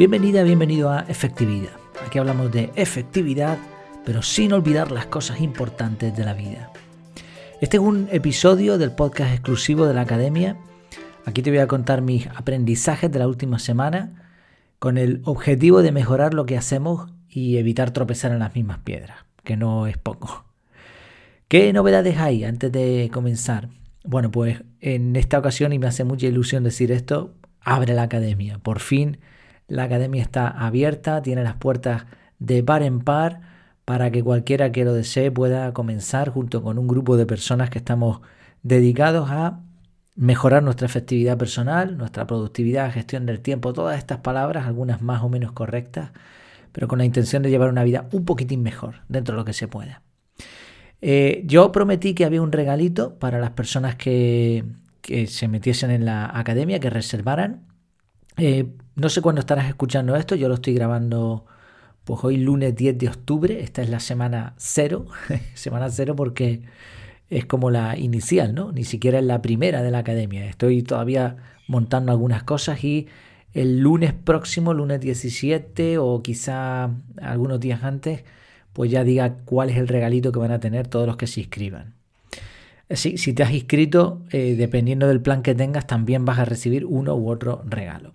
Bienvenida, bienvenido a Efectividad. Aquí hablamos de efectividad, pero sin olvidar las cosas importantes de la vida. Este es un episodio del podcast exclusivo de la Academia. Aquí te voy a contar mis aprendizajes de la última semana con el objetivo de mejorar lo que hacemos y evitar tropezar en las mismas piedras, que no es poco. ¿Qué novedades hay antes de comenzar? Bueno, pues en esta ocasión, y me hace mucha ilusión decir esto, abre la academia. Por fin la academia está abierta, tiene las puertas de par en par para que cualquiera que lo desee pueda comenzar junto con un grupo de personas que estamos dedicados a mejorar nuestra efectividad personal, nuestra productividad, gestión del tiempo, todas estas palabras, algunas más o menos correctas, pero con la intención de llevar una vida un poquitín mejor dentro de lo que se pueda. Eh, yo prometí que había un regalito para las personas que, que se metiesen en la academia, que reservaran. Eh, no sé cuándo estarás escuchando esto, yo lo estoy grabando pues hoy lunes 10 de octubre, esta es la semana cero, semana cero porque es como la inicial, ¿no? Ni siquiera es la primera de la academia. Estoy todavía montando algunas cosas y el lunes próximo, lunes 17 o quizá algunos días antes, pues ya diga cuál es el regalito que van a tener todos los que se inscriban. Si, si te has inscrito, eh, dependiendo del plan que tengas, también vas a recibir uno u otro regalo.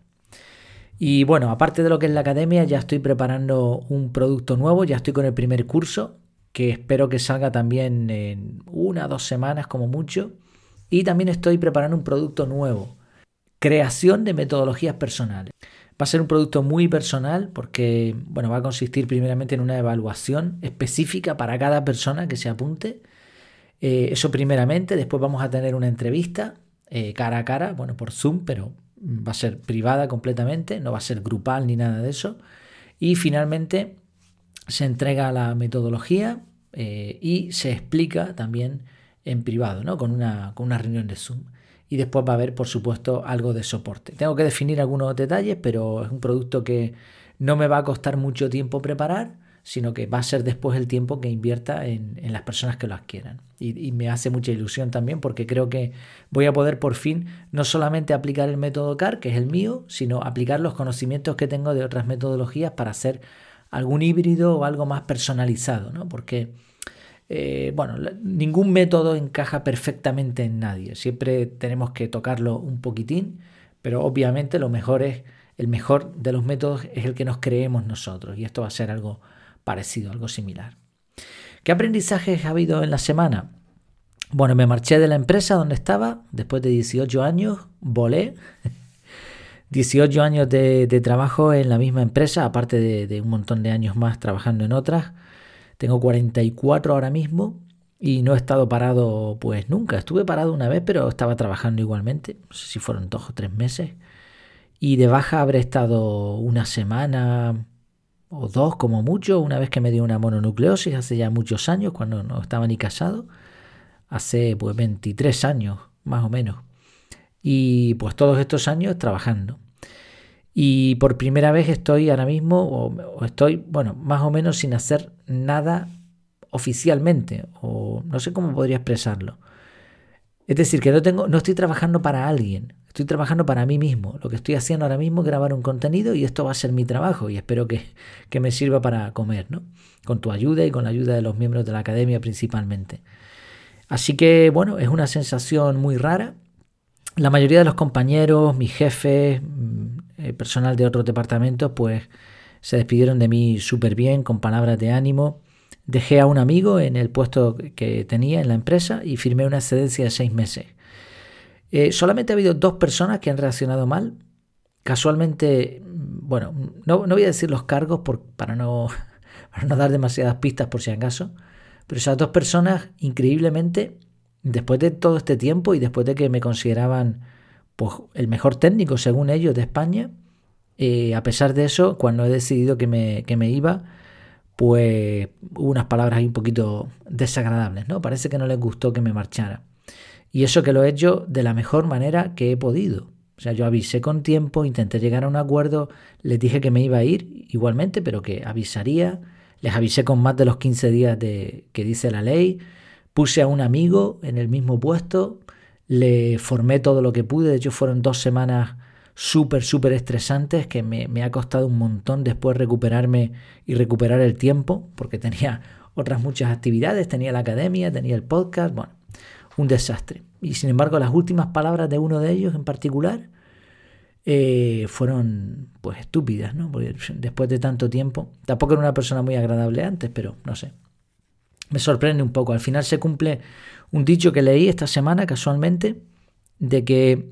Y bueno, aparte de lo que es la academia, ya estoy preparando un producto nuevo, ya estoy con el primer curso, que espero que salga también en una o dos semanas como mucho. Y también estoy preparando un producto nuevo, creación de metodologías personales. Va a ser un producto muy personal porque bueno, va a consistir primeramente en una evaluación específica para cada persona que se apunte. Eh, eso primeramente, después vamos a tener una entrevista eh, cara a cara, bueno, por Zoom, pero va a ser privada completamente, no va a ser grupal ni nada de eso. Y finalmente se entrega la metodología eh, y se explica también en privado, ¿no? con, una, con una reunión de Zoom. Y después va a haber, por supuesto, algo de soporte. Tengo que definir algunos detalles, pero es un producto que no me va a costar mucho tiempo preparar sino que va a ser después el tiempo que invierta en, las personas que lo adquieran. Y, me hace mucha ilusión también porque creo que voy a poder por fin no solamente aplicar el método CAR, que es el mío, sino aplicar los conocimientos que tengo de otras metodologías para hacer algún híbrido o algo más personalizado, ¿no? Porque, eh, bueno, ningún método encaja perfectamente en nadie. Siempre tenemos que tocarlo un poquitín, pero obviamente lo mejor es, el mejor de los métodos es el que nos creemos nosotros y esto va a ser algo parecido, algo similar. ¿Qué aprendizajes ha habido en la semana? Bueno, me marché de la empresa donde estaba, después de 18 años, volé. 18 años de, trabajo en la misma empresa, aparte de, de, un montón de años más trabajando en otras. Tengo 44 ahora mismo y no he estado parado pues nunca. Estuve parado una vez, pero estaba trabajando igualmente. No sé si fueron dos o tres meses. Y de baja habré estado una semana, o dos como mucho, una vez que me dio una mononucleosis hace ya muchos años, cuando no estaba ni casado, hace pues 23 años más o menos. Y pues todos estos años trabajando. Y por primera vez estoy ahora mismo, o, estoy, bueno, más o menos sin hacer nada oficialmente, o no sé cómo podría expresarlo. Es decir, que no, tengo, no estoy trabajando para alguien, Estoy trabajando para mí mismo. Lo que estoy haciendo ahora mismo es grabar un contenido y esto va a ser mi trabajo y espero que, me sirva para comer, ¿no? Con tu ayuda y con la ayuda de los miembros de la academia principalmente. Así que, bueno, es una sensación muy rara. La mayoría de los compañeros, mis jefes, mm, el personal de otros departamentos, pues se despidieron de mí súper bien, con palabras de ánimo. Dejé a un amigo en el puesto que tenía en la empresa y firmé una excedencia de seis meses. Eh, solamente ha habido dos personas que han reaccionado mal. Casualmente, mm, bueno, no, voy a decir los cargos para, no, no dar demasiadas pistas por si acaso, pero esas dos personas, increíblemente, después de todo este tiempo y después de que me consideraban pues, el mejor técnico, según ellos, de España, eh, a pesar de eso, cuando he decidido que me, que me iba, pues unas palabras ahí un poquito desagradables, ¿no? Parece que no les gustó que me marchara. Y eso que lo he hecho de la mejor manera que he podido. O sea, yo avisé con tiempo, intenté llegar a un acuerdo, les dije que me iba a ir igualmente, pero que avisaría. Les avisé con más de los 15 días de, que dice la ley. Puse a un amigo en el mismo puesto, le formé todo lo que pude. De hecho, fueron dos semanas súper, súper estresantes que me, me ha costado un montón después recuperarme y recuperar el tiempo, porque tenía otras muchas actividades, tenía la academia, tenía el podcast, bueno, un desastre. Y sin embargo, las últimas palabras de uno de ellos en particular eh, fueron pues estúpidas, ¿no? Porque después de tanto tiempo, tampoco era una persona muy agradable antes, pero no sé. Me sorprende un poco. Al final se cumple un dicho que leí esta semana casualmente, de que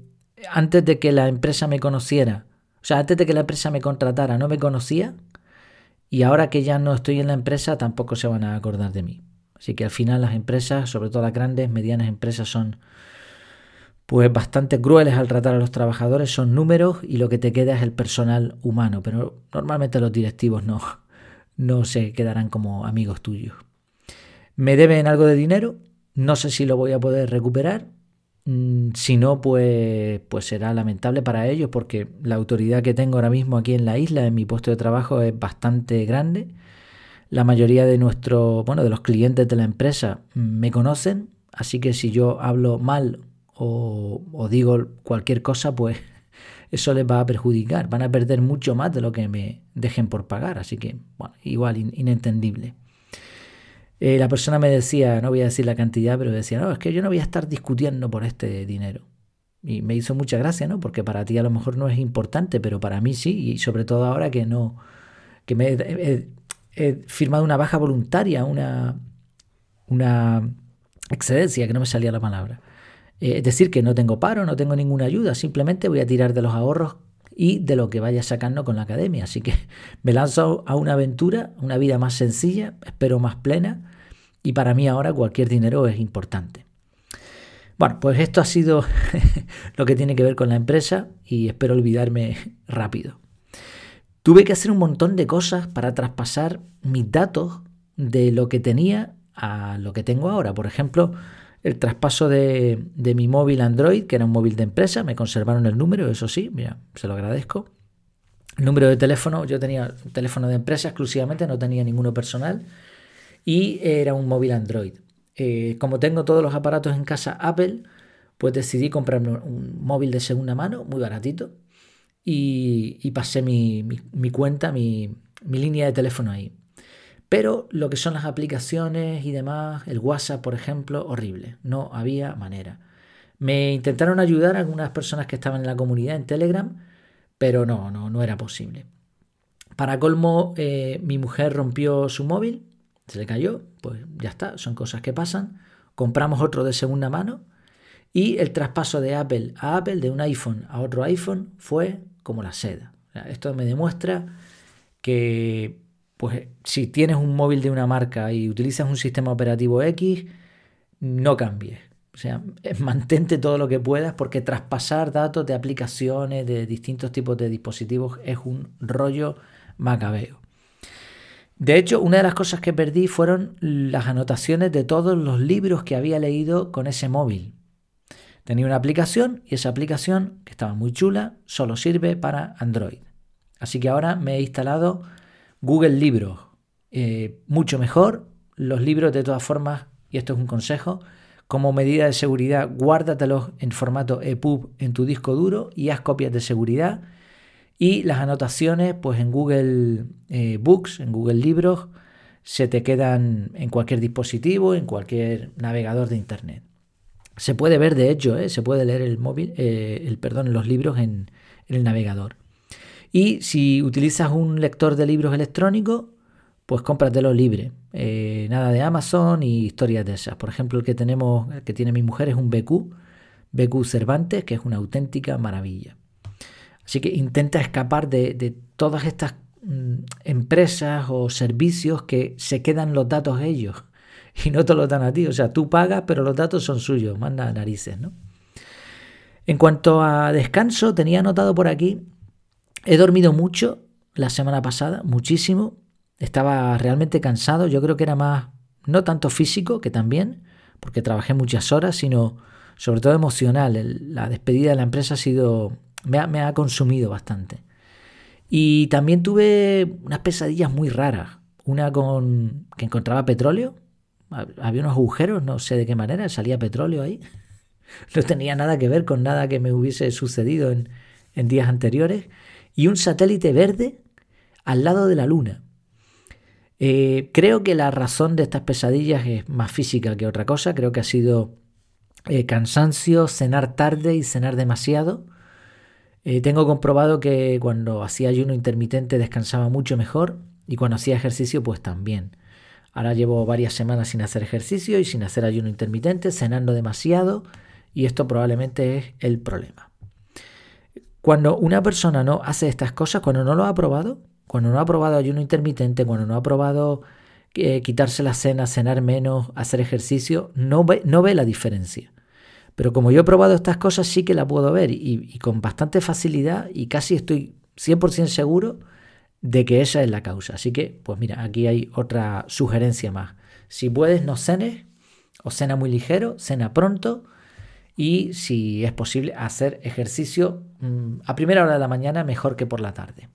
antes de que la empresa me conociera, o sea, antes de que la empresa me contratara, no me conocía, y ahora que ya no estoy en la empresa, tampoco se van a acordar de mí. Así que al final las empresas, sobre todo las grandes, medianas empresas, son pues bastante crueles al tratar a los trabajadores, son números y lo que te queda es el personal humano, pero normalmente los directivos no, no se quedarán como amigos tuyos. Me deben algo de dinero, no sé si lo voy a poder recuperar, si no, pues, pues será lamentable para ellos porque la autoridad que tengo ahora mismo aquí en la isla, en mi puesto de trabajo, es bastante grande. La mayoría de nuestros, bueno, de los clientes de la empresa me conocen, así que si yo hablo mal o, digo cualquier cosa, pues eso les va a perjudicar. Van a perder mucho más de lo que me dejen por pagar. Así que, bueno, igual inentendible. Eh, la persona me decía, no voy a decir la cantidad, pero decía, no, es que yo no voy a estar discutiendo por este dinero. Y me hizo mucha gracia, ¿no? Porque para ti a lo mejor no es importante, pero para mí sí, y sobre todo ahora que no, que he firmado una baja voluntaria, una, una excedencia, que no me salía la palabra. Eh, es decir, que no tengo paro, no tengo ninguna ayuda, simplemente voy a tirar de los ahorros y de lo que vaya sacando con la academia. Así que me lanzo a una aventura, una vida más sencilla, espero más plena, y para mí ahora cualquier dinero es importante. Bueno, pues esto ha sido lo que tiene que ver con la empresa y espero olvidarme rápido. Tuve que hacer un montón de cosas para traspasar mis datos de lo que tenía a lo que tengo ahora. Por ejemplo, el traspaso de, mi móvil Android, que era un móvil de empresa, me conservaron el número, eso sí, se lo agradezco. Número de teléfono, yo tenía teléfono de empresa exclusivamente, no tenía ninguno personal, y era un móvil Android. Eh, como tengo todos los aparatos en casa Apple, pues decidí comprarme un móvil de segunda mano, muy baratito, y, pasé mi, cuenta, mi, mi línea de teléfono ahí. Pero lo que son las aplicaciones y demás, el WhatsApp, por ejemplo, horrible. No había manera. Me intentaron ayudar algunas personas que estaban en la comunidad en Telegram, pero no, no, no era posible. Para colmo, eh, mi mujer rompió su móvil, se le cayó, pues ya está, son cosas que pasan. Compramos otro de segunda mano y el traspaso de Apple a Apple, de un iPhone a otro iPhone, fue como la seda. Esto me demuestra que pues si tienes un móvil de una marca y utilizas un sistema operativo X, no cambies. O sea, mantente todo lo que puedas porque traspasar datos de aplicaciones, de distintos tipos de dispositivos, es un rollo macabeo. De hecho, una de las cosas que perdí fueron las anotaciones de todos los libros que había leído con ese móvil. Tenía una aplicación y esa aplicación, que estaba muy chula, solo sirve para Android. Así que ahora me he instalado Google Libros, eh, mucho mejor. Los libros, de todas formas, y esto es un consejo, como medida de seguridad, guárdatelos en formato EPUB en tu disco duro y haz copias de seguridad. Y las anotaciones, pues en Google eh, Books, en Google Libros, se te quedan en cualquier dispositivo, en cualquier navegador de Internet. Se puede ver, de hecho, ¿eh? se puede leer el móvil, el perdón, los libros en el navegador. Y si utilizas un lector de libros electrónicos, pues cómpratelo libre. Eh, nada de Amazon y historias de esas. Por ejemplo, el que tenemos, el que tiene mi mujer es un BQ, BQ Cervantes, que es una auténtica maravilla. Así que intenta escapar de, todas estas mm, empresas o servicios que se quedan los datos ellos y no te los dan a ti. O sea, tú pagas, pero los datos son suyos. Manda narices, ¿no? En cuanto a descanso, tenía anotado por aquí He dormido mucho la semana pasada, muchísimo. Estaba realmente cansado. Yo creo que era más, no tanto físico, que también, porque trabajé muchas horas, sino sobre todo emocional. la despedida de la empresa ha sido, me ha, consumido bastante. Y también tuve unas pesadillas muy raras. Una con que encontraba petróleo. Había unos agujeros, no sé de qué manera, salía petróleo ahí. No tenía nada que ver con nada que me hubiese sucedido en, en días anteriores y un satélite verde al lado de la luna. Eh, creo que la razón de estas pesadillas es más física que otra cosa. Creo que ha sido eh, cansancio, cenar tarde y cenar demasiado. Eh, tengo comprobado que cuando hacía ayuno intermitente descansaba mucho mejor y cuando hacía ejercicio pues también. Ahora llevo varias semanas sin hacer ejercicio y sin hacer ayuno intermitente, cenando demasiado y esto probablemente es el problema. Cuando una persona no hace estas cosas, cuando no lo ha probado, cuando no ha probado ayuno intermitente, cuando no ha probado eh, quitarse la cena, cenar menos, hacer ejercicio, no ve, no ve la diferencia. Pero como yo he probado estas cosas, sí que la puedo ver y, con bastante facilidad y casi estoy 100% seguro de que esa es la causa. Así que, pues mira, aquí hay otra sugerencia más. Si puedes, no cenes o cena muy ligero, cena pronto y si es posible hacer ejercicio mm, a primera hora de la mañana mejor que por la tarde.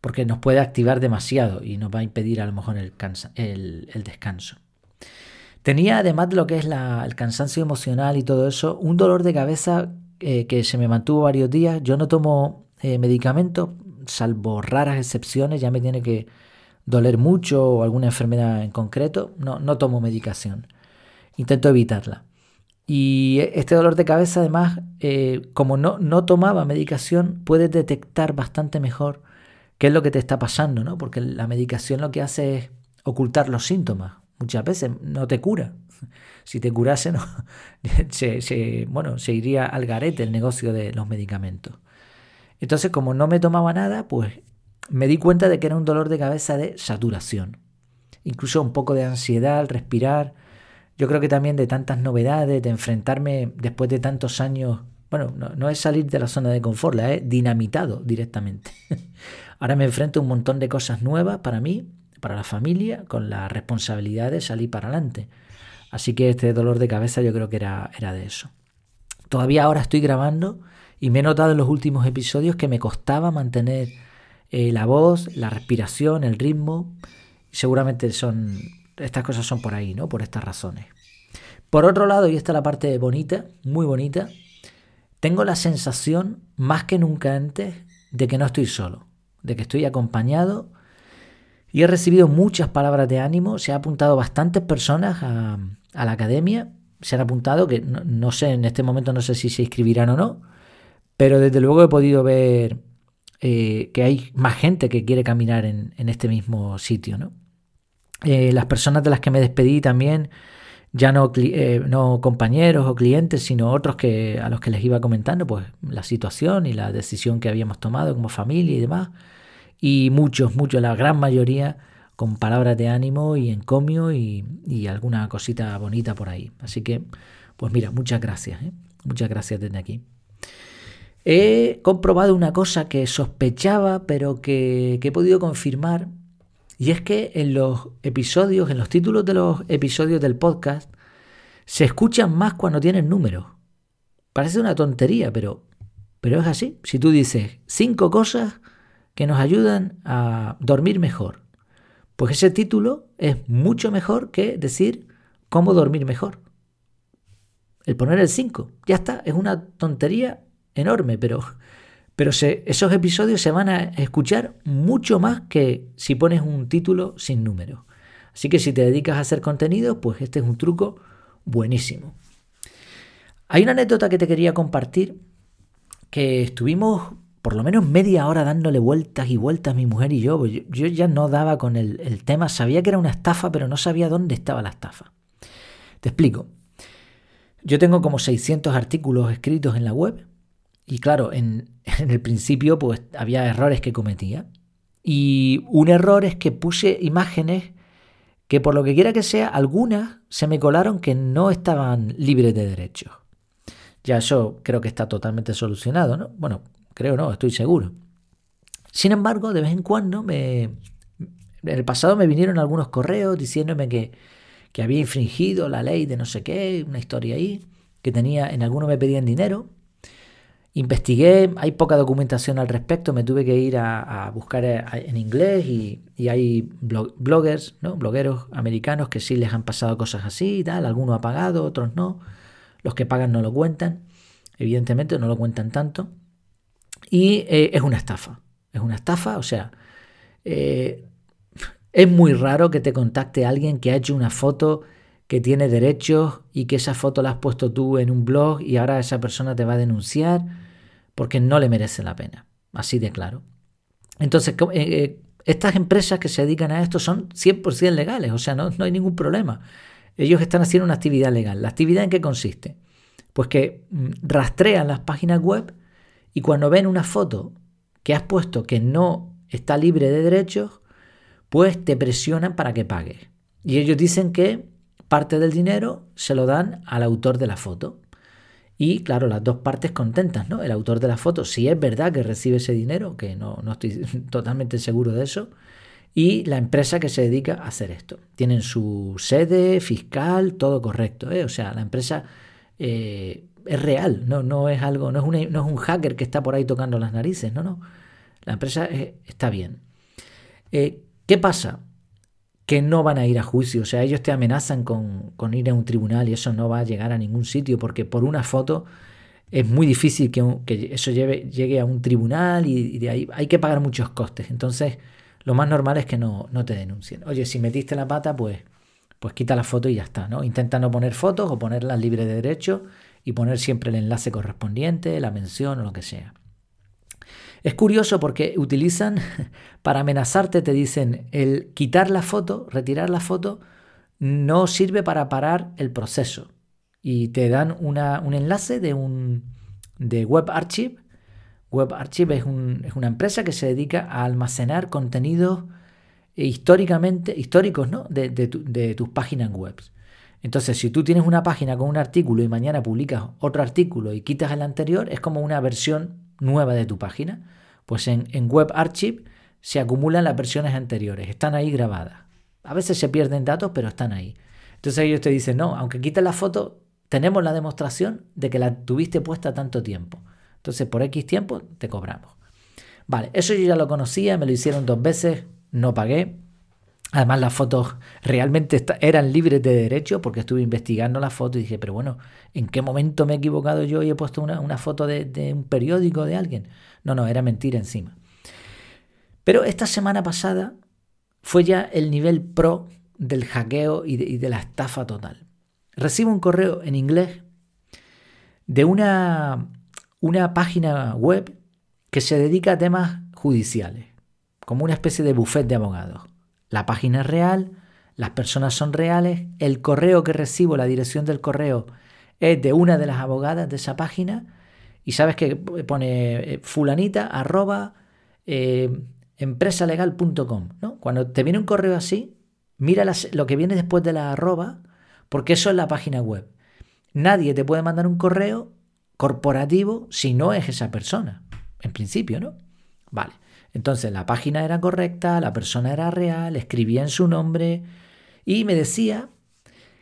Porque nos puede activar demasiado y nos va a impedir a lo mejor el, descanso. Tenía además de lo que es el cansancio emocional y todo eso, un dolor de cabeza eh, que se me mantuvo varios días. Yo no tomo eh, medicamentos, salvo raras excepciones, ya me tiene que doler mucho o alguna enfermedad en concreto. No, no tomo medicación. Intento evitarla. Y este dolor de cabeza, además, eh, como no, no tomaba medicación, puedes detectar bastante mejor qué es lo que te está pasando, ¿no? Porque la medicación lo que hace es ocultar los síntomas. Muchas veces no te cura. Si te curase, no, se, bueno, se iría al garete el negocio de los medicamentos. Entonces, como no me tomaba nada, pues me di cuenta de que era un dolor de cabeza de saturación. Incluso un poco de ansiedad al respirar yo creo que también de tantas novedades, de enfrentarme después de tantos años, bueno, no, es salir de la zona de confort, la he dinamitado directamente. Ahora me enfrento a un montón de cosas nuevas para mí, para la familia, con la responsabilidad de salir para adelante. Así que este dolor de cabeza yo creo que era, era de eso. Todavía ahora estoy grabando y me he notado en los últimos episodios que me costaba mantener eh, la voz, la respiración, el ritmo. Seguramente son estas cosas son por ahí, ¿no? Por estas razones. Por otro lado, y esta es la parte bonita, muy bonita, tengo la sensación, más que nunca antes, de que no estoy solo, de que estoy acompañado y he recibido muchas palabras de ánimo, se han apuntado bastantes personas a, la academia, se han apuntado, que no, sé, en este momento no sé si se inscribirán o no, pero desde luego he podido ver eh, que hay más gente que quiere caminar en, en este mismo sitio, ¿no? Eh, las personas de las que me despedí también, ya no, eh, no compañeros o clientes, sino otros que, a los que les iba comentando pues, la situación y la decisión que habíamos tomado como familia y demás. Y muchos, muchos, la gran mayoría con palabras de ánimo y encomio y, y alguna cosita bonita por ahí. Así que, pues mira, muchas gracias, ¿eh? muchas gracias desde aquí. He comprobado una cosa que sospechaba, pero que, que he podido confirmar y es que en los episodios, en los títulos de los episodios del podcast, se escuchan más cuando tienen números. Parece una tontería, pero, pero es así. Si tú dices cinco cosas que nos ayudan a dormir mejor, pues ese título es mucho mejor que decir cómo dormir mejor. El poner el 5, ya está, es una tontería enorme, pero pero esos episodios se van a escuchar mucho más que si pones un título sin número. Así que si te dedicas a hacer contenido, pues este es un truco buenísimo. Hay una anécdota que te quería compartir, que estuvimos por lo menos media hora dándole vueltas y vueltas mi mujer y yo. Yo, ya no daba con el, el tema, sabía que era una estafa, pero no sabía dónde estaba la estafa. Te explico. Yo tengo como 600 artículos escritos en la web y claro, en, el principio pues había errores que cometía. Y un error es que puse imágenes que por lo que quiera que sea, algunas se me colaron que no estaban libres de derechos. Ya eso creo que está totalmente solucionado, ¿no? Bueno, creo no, estoy seguro. Sin embargo, de vez en cuando me... En el pasado me vinieron algunos correos diciéndome que, que había infringido la ley de no sé qué, una historia ahí, que tenía, en algunos me pedían dinero Investigué, hay poca documentación al respecto, me tuve que ir a, buscar eh, en inglés y, hay bloggers, ¿no? blogueros americanos que sí les han pasado cosas así y tal, algunos ha pagado, otros no, los que pagan no lo cuentan, evidentemente no lo cuentan tanto. Y eh, es una estafa. Es una estafa, o sea, eh, es muy raro que te contacte alguien que ha hecho una foto que tiene derechos y que esa foto la has puesto tú en un blog y ahora esa persona te va a denunciar porque no le merece la pena. Así de claro. Entonces, estas empresas que se dedican a esto son 100% legales, o sea, no, no hay ningún problema. Ellos están haciendo una actividad legal. ¿La actividad en qué consiste? Pues que mm, rastrean las páginas web y cuando ven una foto que has puesto que no está libre de derechos, pues te presionan para que pagues. Y ellos dicen que parte del dinero se lo dan al autor de la foto. Y claro, las dos partes contentas, ¿no? El autor de la foto, si es verdad que recibe ese dinero, que no, no estoy totalmente seguro de eso, y la empresa que se dedica a hacer esto. Tienen su sede fiscal, todo correcto. ¿eh? O sea, la empresa eh, es real, no, no es algo, no es, no es, un hacker que está por ahí tocando las narices, no, no. La empresa está bien. Eh, ¿Qué pasa? Que no van a ir a juicio, o sea, ellos te amenazan con, ir a un tribunal y eso no va a llegar a ningún sitio porque por una foto es muy difícil que, eso lleve, llegue a un tribunal y, de ahí hay que pagar muchos costes. Entonces, lo más normal es que no, te denuncien. Oye, si metiste la pata, pues, pues quita la foto y ya está, ¿no? Intenta no poner fotos o ponerlas libres de derecho y poner siempre el enlace correspondiente, la mención o lo que sea. Es curioso porque utilizan, para amenazarte, te dicen, el quitar la foto, retirar la foto, no sirve para parar el proceso. Y te dan una, un enlace de un de Web Archive WebArchive es, es una empresa que se dedica a almacenar contenidos históricamente, históricos ¿no? de, tus páginas web. Entonces, si tú tienes una página con un artículo y mañana publicas otro artículo y quitas el anterior, es como una versión nueva de tu página. Pues en, en WebArchive se acumulan las versiones anteriores, están ahí grabadas. A veces se pierden datos, pero están ahí. Entonces ellos te dicen, no, aunque quites la foto, tenemos la demostración de que la tuviste puesta tanto tiempo. Entonces, por X tiempo te cobramos. Vale, eso yo ya lo conocía, me lo hicieron dos veces, no pagué. Además, las fotos realmente eran libres de derecho porque estuve investigando las fotos y dije, pero bueno, ¿en qué momento me he equivocado yo y he puesto una, foto de, un periódico de alguien? No, no, era mentira encima. Pero esta semana pasada fue ya el nivel pro del hackeo y de la estafa total. Recibo un correo en inglés de una una página web que se dedica a temas judiciales, como una especie de buffet de abogados. La página es real, las personas son reales, el correo que recibo, la dirección del correo es de una de las abogadas de esa página y sabes que pone eh, fulanita arroba eh. ¿no? Cuando te viene un correo así, mira lo que viene después de la arroba, porque eso es la página web. Nadie te puede mandar un correo corporativo si no es esa persona. En principio, ¿no? Vale. Entonces la página era correcta, la persona era real, escribía en su nombre y me decía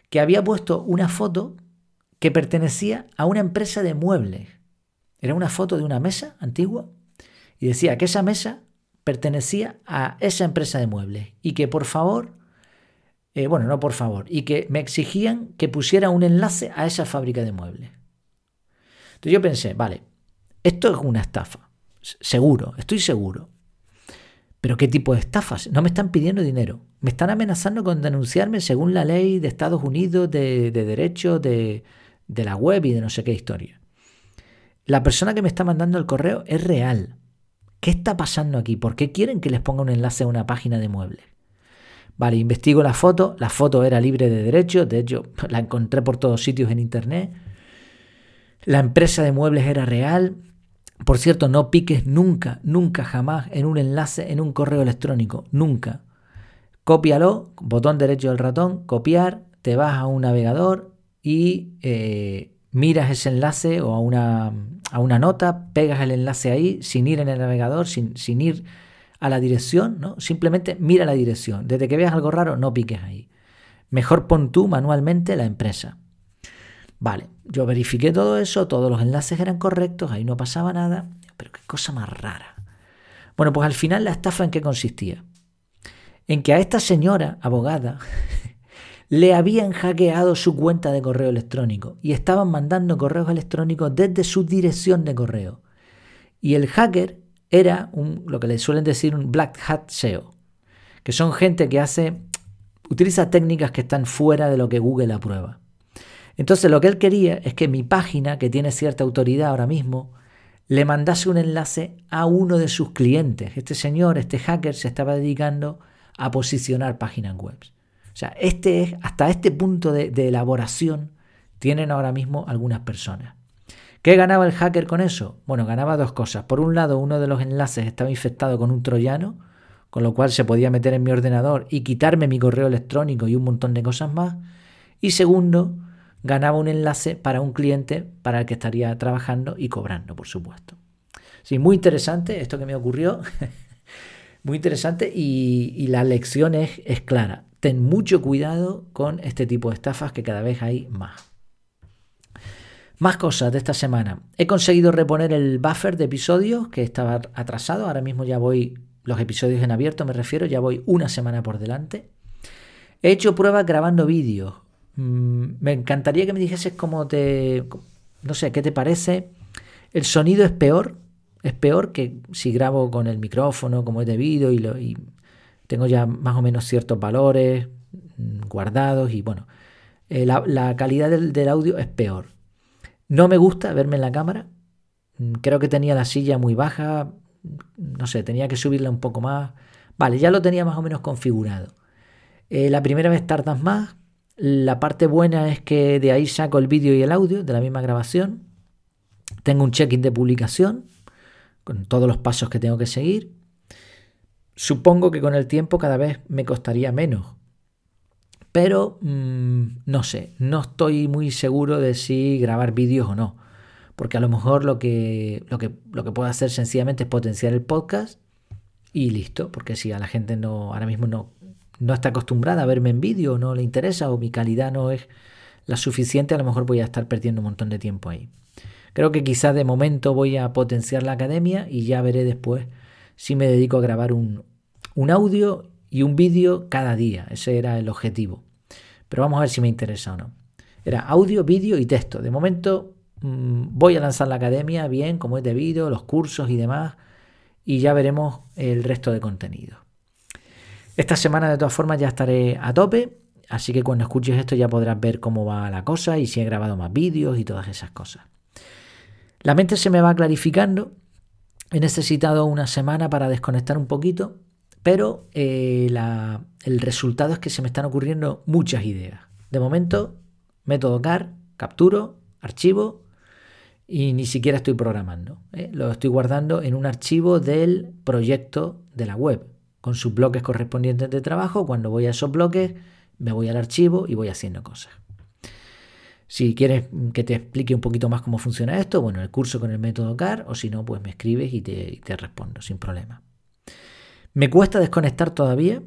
que había puesto una foto que pertenecía a una empresa de muebles. Era una foto de una mesa antigua y decía que esa mesa pertenecía a esa empresa de muebles y que por favor, eh, bueno, no por favor, y que me exigían que pusiera un enlace a esa fábrica de muebles. Entonces yo pensé, vale, esto es una estafa, seguro, estoy seguro. Pero ¿qué tipo de estafas? No me están pidiendo dinero, me están amenazando con denunciarme según la ley de Estados Unidos de, de derecho de, de la web y de no sé qué historia. La persona que me está mandando el correo es real. ¿Qué está pasando aquí? ¿Por qué quieren que les ponga un enlace a una página de muebles? Vale, investigo la foto, la foto era libre de derecho, de hecho la encontré por todos sitios en internet. La empresa de muebles era real. Por cierto, no piques nunca, nunca, jamás en un enlace, en un correo electrónico. Nunca. Cópialo, botón derecho del ratón, copiar, te vas a un navegador y eh, miras ese enlace o a una, a una, nota, pegas el enlace ahí sin ir en el navegador, sin, sin ir a la dirección, ¿no? Simplemente mira la dirección. Desde que veas algo raro, no piques ahí. Mejor pon tú manualmente la empresa. Vale, yo verifiqué todo eso, todos los enlaces eran correctos, ahí no pasaba nada, pero qué cosa más rara. Bueno, pues al final la estafa en qué consistía? En que a esta señora abogada le habían hackeado su cuenta de correo electrónico y estaban mandando correos electrónicos desde su dirección de correo. Y el hacker era un, lo que le suelen decir un black hat SEO, que son gente que hace, utiliza técnicas que están fuera de lo que Google aprueba. Entonces lo que él quería es que mi página, que tiene cierta autoridad ahora mismo, le mandase un enlace a uno de sus clientes. Este señor, este hacker, se estaba dedicando a posicionar páginas web. O sea, este es, hasta este punto de, de elaboración tienen ahora mismo algunas personas. ¿Qué ganaba el hacker con eso? Bueno, ganaba dos cosas. Por un lado, uno de los enlaces estaba infectado con un troyano, con lo cual se podía meter en mi ordenador y quitarme mi correo electrónico y un montón de cosas más. Y segundo, ganaba un enlace para un cliente para el que estaría trabajando y cobrando, por supuesto. Sí, muy interesante esto que me ocurrió. muy interesante y, la lección es, es clara. Ten mucho cuidado con este tipo de estafas que cada vez hay más. Más cosas de esta semana. He conseguido reponer el buffer de episodios que estaba atrasado. Ahora mismo ya voy, los episodios en abierto me refiero, ya voy una semana por delante. He hecho pruebas grabando vídeos. Mm, me encantaría que me dijeses cómo te... No sé, ¿qué te parece? El sonido es peor. Es peor que si grabo con el micrófono como es debido y, lo, y tengo ya más o menos ciertos valores mm, guardados y bueno, eh, la, calidad del audio es peor. No me gusta verme en la cámara. Mm, creo que tenía la silla muy baja. No sé, tenía que subirla un poco más. Vale, ya lo tenía más o menos configurado. Eh, la primera vez tardas más. La parte buena es que de ahí saco el vídeo y el audio de la misma grabación. Tengo un check-in de publicación con todos los pasos que tengo que seguir. Supongo que con el tiempo cada vez me costaría menos pero mm, no sé, no estoy muy seguro de si grabar vídeos o no. Porque a lo mejor lo que, lo que, lo que puedo hacer sencillamente es potenciar el podcast y listo. Porque si a la gente no, ahora mismo no, no está acostumbrada a verme en vídeo, no le interesa o mi calidad no es la suficiente, a lo mejor voy a estar perdiendo un montón de tiempo ahí. Creo que quizás de momento voy a potenciar la academia y ya veré después si me dedico a grabar un, un audio y un vídeo cada día. Ese era el objetivo. Pero vamos a ver si me interesa o no. Era audio, vídeo y texto. De momento mm, voy a lanzar la academia bien, como es debido, los cursos y demás. Y ya veremos el resto de contenido. Esta semana de todas formas ya estaré a tope. Así que cuando escuches esto ya podrás ver cómo va la cosa y si he grabado más vídeos y todas esas cosas. La mente se me va clarificando. He necesitado una semana para desconectar un poquito pero eh, el resultado es que se me están ocurriendo muchas ideas. De momento, método CAR, capturo, archivo y ni siquiera estoy programando. ¿eh? Lo estoy guardando en un archivo del proyecto de la web, con sus bloques correspondientes de trabajo. Cuando voy a esos bloques, me voy al archivo y voy haciendo cosas. Si quieres que te explique un poquito más cómo funciona esto, bueno, el curso con el método CAR, o si no, pues me escribes y te respondo sin problema. Me cuesta desconectar todavía.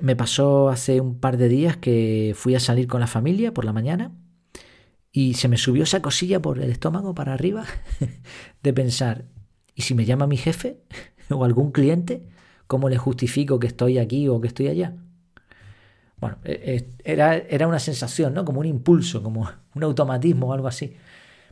Me pasó hace un par de días que fui a salir con la familia por la mañana y se me subió esa cosilla por el estómago para arriba de pensar, ¿y si me llama mi jefe o algún cliente? ¿Cómo le justifico que estoy aquí o que estoy allá? Bueno, e, e, era, era una sensación, ¿no? Como un impulso, como un automatismo o algo así.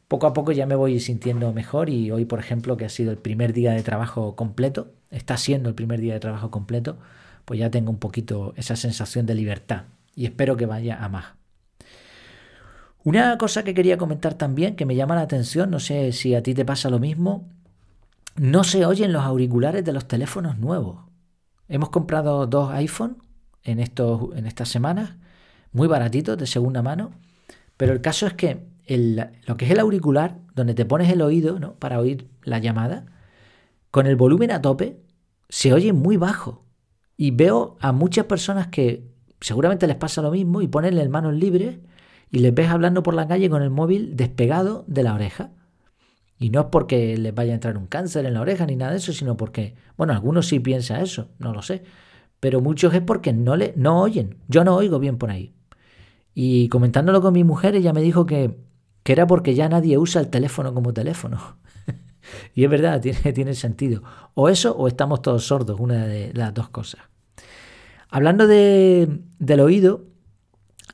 Poco a poco ya me voy sintiendo mejor y hoy, por ejemplo, que ha sido el primer día de trabajo completo, está siendo el primer día de trabajo completo, pues ya tengo un poquito esa sensación de libertad y espero que vaya a más. Una cosa que quería comentar también, que me llama la atención, no sé si a ti te pasa lo mismo, no se oyen los auriculares de los teléfonos nuevos. Hemos comprado dos iPhone en, estos, en estas semanas, muy baratitos, de segunda mano, pero el caso es que lo que es el auricular, donde te pones el oído ¿no? para oír la llamada, con el volumen a tope, se oye muy bajo. Y veo a muchas personas que seguramente les pasa lo mismo y ponen el manos libres y les ves hablando por la calle con el móvil despegado de la oreja. Y no es porque les vaya a entrar un cáncer en la oreja ni nada de eso, sino porque, bueno, algunos sí piensan eso, no lo sé. Pero muchos es porque no, le, no oyen. Yo no oigo bien por ahí. Y comentándolo con mi mujer, ella me dijo que, que era porque ya nadie usa el teléfono como teléfono. Y es verdad, tiene, tiene sentido. O eso o estamos todos sordos, una de las dos cosas. Hablando de, del oído,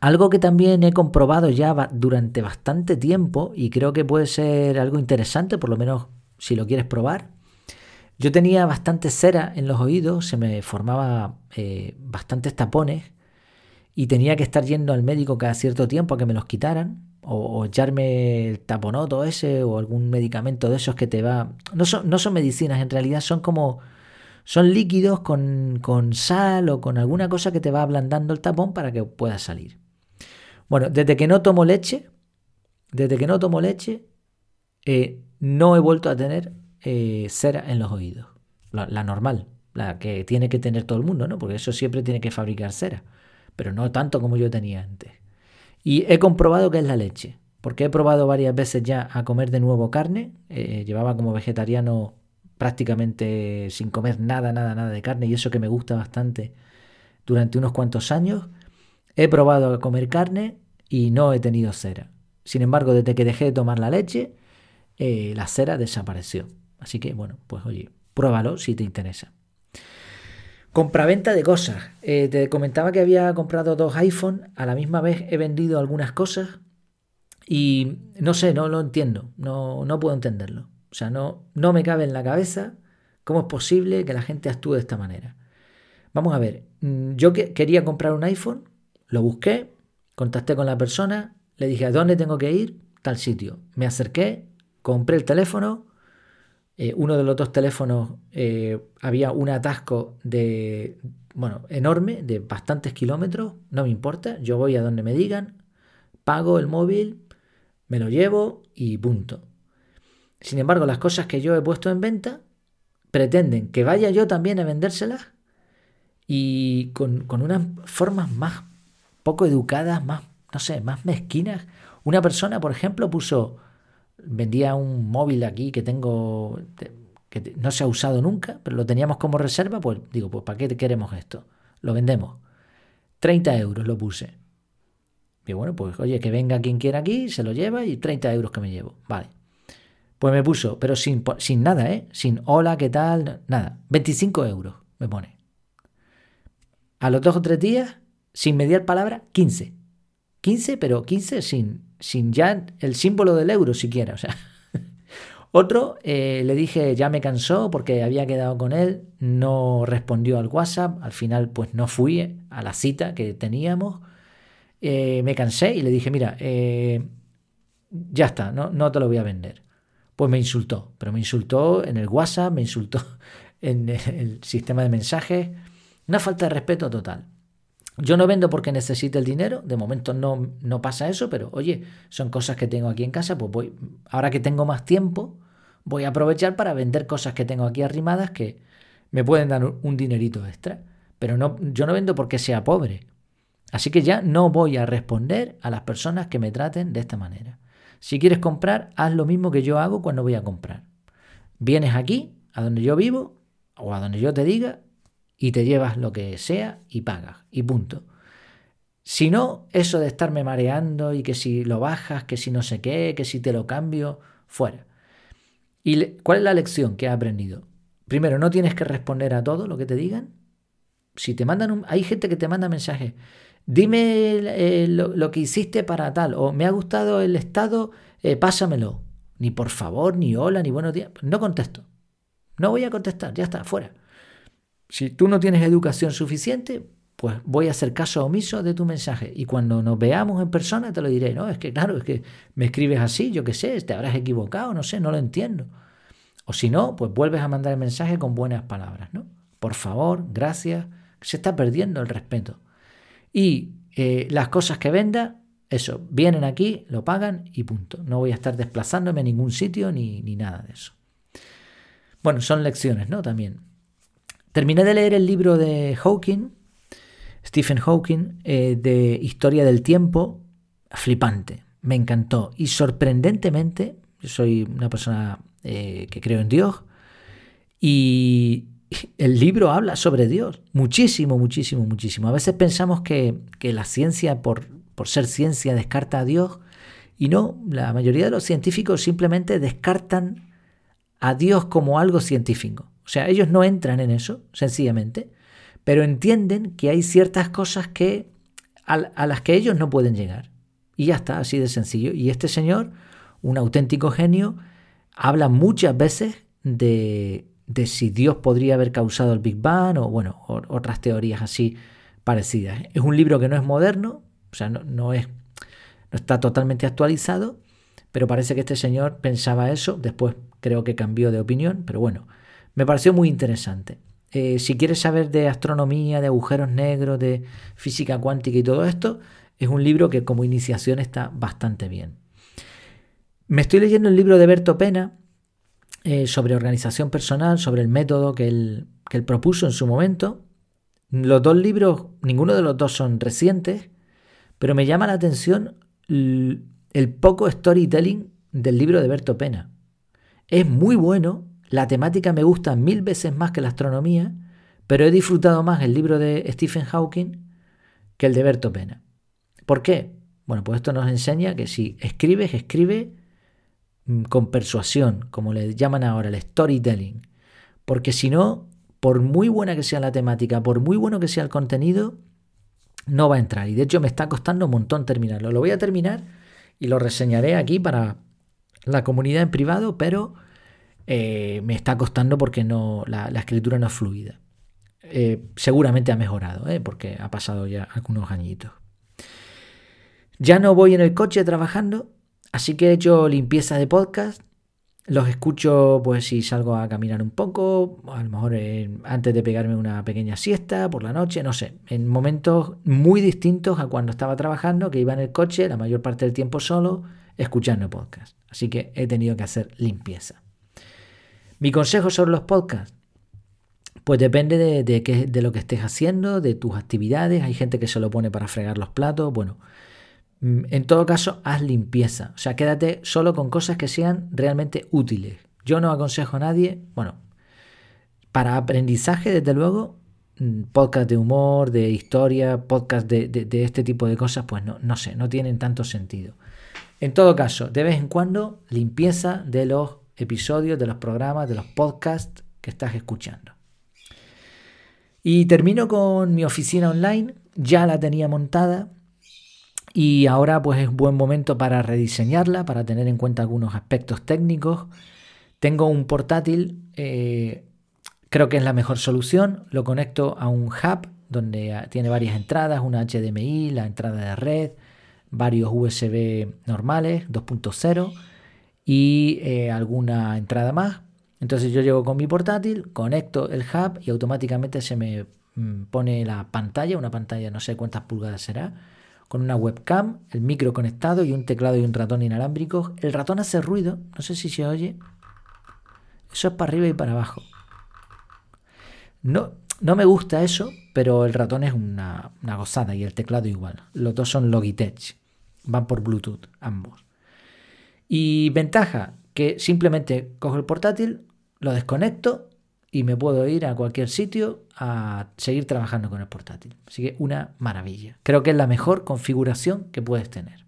algo que también he comprobado ya durante bastante tiempo y creo que puede ser algo interesante, por lo menos si lo quieres probar, Yo tenía bastante cera en los oídos, se me formaba eh, bastantes tapones y tenía que estar yendo al médico cada cierto tiempo a que me los quitaran o, echarme el taponoto ese o algún medicamento de esos que te va... No son, no son medicinas, en realidad son como... Son líquidos con, con sal o con alguna cosa que te va ablandando el tapón para que puedas salir. Bueno, desde que no tomo leche, desde que no tomo leche, eh, no he vuelto a tener eh, cera en los oídos. La, normal, la que tiene que tener todo el mundo, ¿no? Porque eso siempre tiene que fabricar cera. Pero no tanto como yo tenía antes. Y he comprobado que es la leche. Porque he probado varias veces ya a comer de nuevo carne. Eh, llevaba como vegetariano prácticamente sin comer nada, nada, nada de carne. Y eso que me gusta bastante durante unos cuantos años. He probado a comer carne y no he tenido cera. Sin embargo, desde que dejé de tomar la leche, eh, la cera desapareció. Así que, bueno, pues oye, pruébalo si te interesa. Compraventa de cosas. Eh, te comentaba que había comprado dos iPhone, a la misma vez he vendido algunas cosas y no sé, no lo entiendo, no, no puedo entenderlo. O sea, no, no me cabe en la cabeza cómo es posible que la gente actúe de esta manera. Vamos a ver, mm, yo quería comprar un iPhone, lo busqué, contacté con la persona, le dije a dónde tengo que ir, tal sitio. Me acerqué, compré el teléfono, eh, uno de los dos teléfonos eh, había un atasco de, bueno, enorme, de bastantes kilómetros, no me importa, yo voy a donde me digan, pago el móvil, me lo llevo y punto. Sin embargo, las cosas que yo he puesto en venta pretenden que vaya yo también a vendérselas y con, con unas formas más poco educadas, más, no sé, más mezquinas. Una persona, por ejemplo, puso vendía un móvil aquí que tengo, que no se ha usado nunca, pero lo teníamos como reserva, pues digo, pues ¿para qué queremos esto? Lo vendemos. 30 euros lo puse. Y bueno, pues oye, que venga quien quiera aquí, se lo lleva y 30 euros que me llevo. Vale. Pues me puso, pero sin, sin nada, ¿eh? Sin hola, ¿qué tal? Nada. 25 euros me pone. A los dos o tres días, sin mediar palabra, 15. 15, pero 15 sin, sin ya el símbolo del euro siquiera. Otro, eh, le dije, ya me cansó porque había quedado con él, no respondió al WhatsApp, al final pues no fui a la cita que teníamos, eh, me cansé y le dije, mira, eh, ya está, no, no te lo voy a vender. Pues me insultó, pero me insultó en el WhatsApp, me insultó en el sistema de mensajes, una falta de respeto total. Yo no vendo porque necesite el dinero, de momento no, no pasa eso, pero oye, son cosas que tengo aquí en casa, pues voy, ahora que tengo más tiempo, voy a aprovechar para vender cosas que tengo aquí arrimadas que me pueden dar un dinerito extra. Pero no, yo no vendo porque sea pobre. Así que ya no voy a responder a las personas que me traten de esta manera. Si quieres comprar, haz lo mismo que yo hago cuando voy a comprar. Vienes aquí, a donde yo vivo, o a donde yo te diga, y te llevas lo que sea y pagas y punto. Si no, eso de estarme mareando y que si lo bajas, que si no sé qué, que si te lo cambio, fuera. ¿Y cuál es la lección que he aprendido? Primero, no tienes que responder a todo lo que te digan. Si te mandan un, hay gente que te manda mensajes, dime eh, lo, que hiciste para tal, o me ha gustado el estado, eh, pásamelo. Ni por favor, ni hola, ni buenos días. No contesto. No voy a contestar, ya está, fuera. Si tú no tienes educación suficiente, pues voy a hacer caso omiso de tu mensaje. Y cuando nos veamos en persona te lo diré. No, es que claro, es que me escribes así, yo qué sé, te habrás equivocado, no sé, no lo entiendo. O si no, pues vuelves a mandar el mensaje con buenas palabras, ¿no? Por favor, gracias. Se está perdiendo el respeto. Y eh, las cosas que venda, eso, vienen aquí, lo pagan y punto. No voy a estar desplazándome a ningún sitio ni, ni nada de eso. Bueno, son lecciones, ¿no? También. Terminé de leer el libro de Hawking, Stephen Hawking, eh, de Historia del Tiempo, flipante, me encantó. Y sorprendentemente, yo soy una persona eh, que creo en Dios, y el libro habla sobre Dios, muchísimo, muchísimo, muchísimo. A veces pensamos que, la ciencia, por, por ser ciencia, descarta a Dios, y no, la mayoría de los científicos simplemente descartan a Dios como algo científico. O sea, ellos no entran en eso, sencillamente, pero entienden que hay ciertas cosas que, a, las que ellos no pueden llegar. Y ya está, así de sencillo. Y este señor, un auténtico genio, habla muchas veces de de si Dios podría haber causado el Big Bang o bueno, otras teorías así parecidas. Es un libro que no es moderno, o sea, no, es, no está totalmente actualizado, pero parece que este señor pensaba eso, después creo que cambió de opinión, pero bueno, me pareció muy interesante. Eh, si quieres saber de astronomía, de agujeros negros, de física cuántica y todo esto, es un libro que como iniciación está bastante bien. Me estoy leyendo el libro de Berto Pena eh, sobre organización personal, sobre el método que él, que él propuso en su momento. Los dos libros, ninguno de los dos son recientes, pero me llama la atención el poco storytelling del libro de Berto Pena. Es muy bueno, la temática me gusta mil veces más que la astronomía, pero he disfrutado más el libro de Stephen Hawking que el de Berto Pena. ¿Por qué? Bueno, pues esto nos enseña que si escribes, escribe Mm, con persuasión, como le llaman ahora, el storytelling. Porque si no, por muy buena que sea la temática, por muy bueno que sea el contenido, no va a entrar. Y de hecho me está costando un montón terminarlo. Lo voy a terminar y lo reseñaré aquí para la comunidad en privado, pero eh, me está costando porque no, la, escritura no es fluida. Eh, seguramente ha mejorado, eh, porque ha pasado ya algunos añitos. Ya no voy en el coche trabajando, Así que he hecho limpieza de podcast. Los escucho pues si salgo a caminar un poco, a lo mejor antes de pegarme una pequeña siesta por la noche, no sé, en momentos muy distintos a cuando estaba trabajando, que iba en el coche la mayor parte del tiempo solo, escuchando podcast. Así que he tenido que hacer limpieza. Mi consejo sobre los podcasts. Pues depende de, de, de lo que estés haciendo, de tus actividades. Hay gente que se lo pone para fregar los platos. Bueno, Mm, en todo caso, haz limpieza. O sea, quédate solo con cosas que sean realmente útiles. Yo no aconsejo a nadie, bueno, para aprendizaje, desde luego, mm, podcast de humor, de historia, podcast de, este tipo de cosas, pues no, no sé, no tienen tanto sentido. En todo caso, de vez en cuando, limpieza de los episodios, de los programas, de los podcasts que estás escuchando. Y termino con mi oficina online, ya la tenía montada, y ahora pues es buen momento para rediseñarla, para tener en cuenta algunos aspectos técnicos. Tengo un portátil, eh, creo que es la mejor solución. Lo conecto a un hub donde tiene varias entradas, una HDMI, la entrada de red, varios USB normales 2.0 y eh, alguna entrada más. Entonces yo llego con mi portátil, conecto el hub y automáticamente se me mm, pone la pantalla, una pantalla no sé cuántas pulgadas será, con una webcam, el micro conectado y un teclado y un ratón inalámbricos. El ratón hace ruido, no sé si se oye. Eso es para arriba y para abajo. No, no me gusta eso, pero el ratón es una, una gozada y el teclado igual. Los dos son Logitech, van por Bluetooth ambos. Y ventaja, que simplemente cojo el portátil, lo desconecto y me puedo ir a cualquier sitio a seguir trabajando con el portátil. Así que una maravilla. Creo que es la mejor configuración que puedes tener.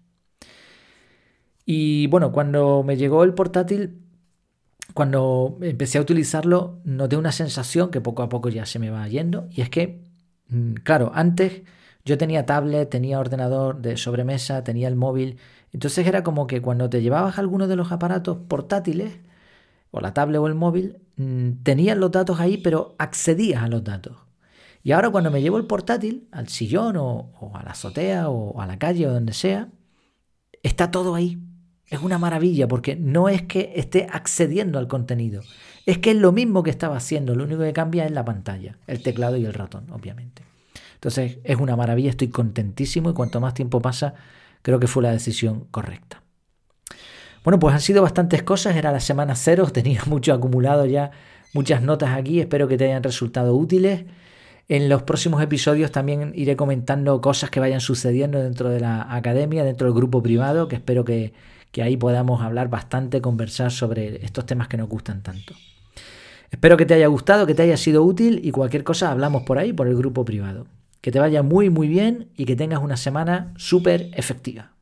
Y bueno, cuando me llegó el portátil, cuando empecé a utilizarlo, noté una sensación que poco a poco ya se me va yendo. Y es que, mm, claro, antes yo tenía tablet, tenía ordenador de sobremesa, tenía el móvil. Entonces era como que cuando te llevabas alguno de los aparatos portátiles, o la tablet o el móvil, mm, tenías los datos ahí, pero accedías a los datos. Y ahora cuando me llevo el portátil al sillón o, a la azotea o a la calle o donde sea, está todo ahí. Es una maravilla porque no es que esté accediendo al contenido, es que es lo mismo que estaba haciendo, lo único que cambia es la pantalla, el teclado y el ratón, obviamente. Entonces es una maravilla, estoy contentísimo y cuanto más tiempo pasa, creo que fue la decisión correcta. Bueno, pues han sido bastantes cosas, era la semana cero, tenía mucho acumulado ya, muchas notas aquí, espero que te hayan resultado útiles. En los próximos episodios también iré comentando cosas que vayan sucediendo dentro de la academia, dentro del grupo privado, que espero que, que ahí podamos hablar bastante, conversar sobre estos temas que nos gustan tanto. Espero que te haya gustado, que te haya sido útil y cualquier cosa hablamos por ahí, por el grupo privado. Que te vaya muy muy bien y que tengas una semana súper efectiva.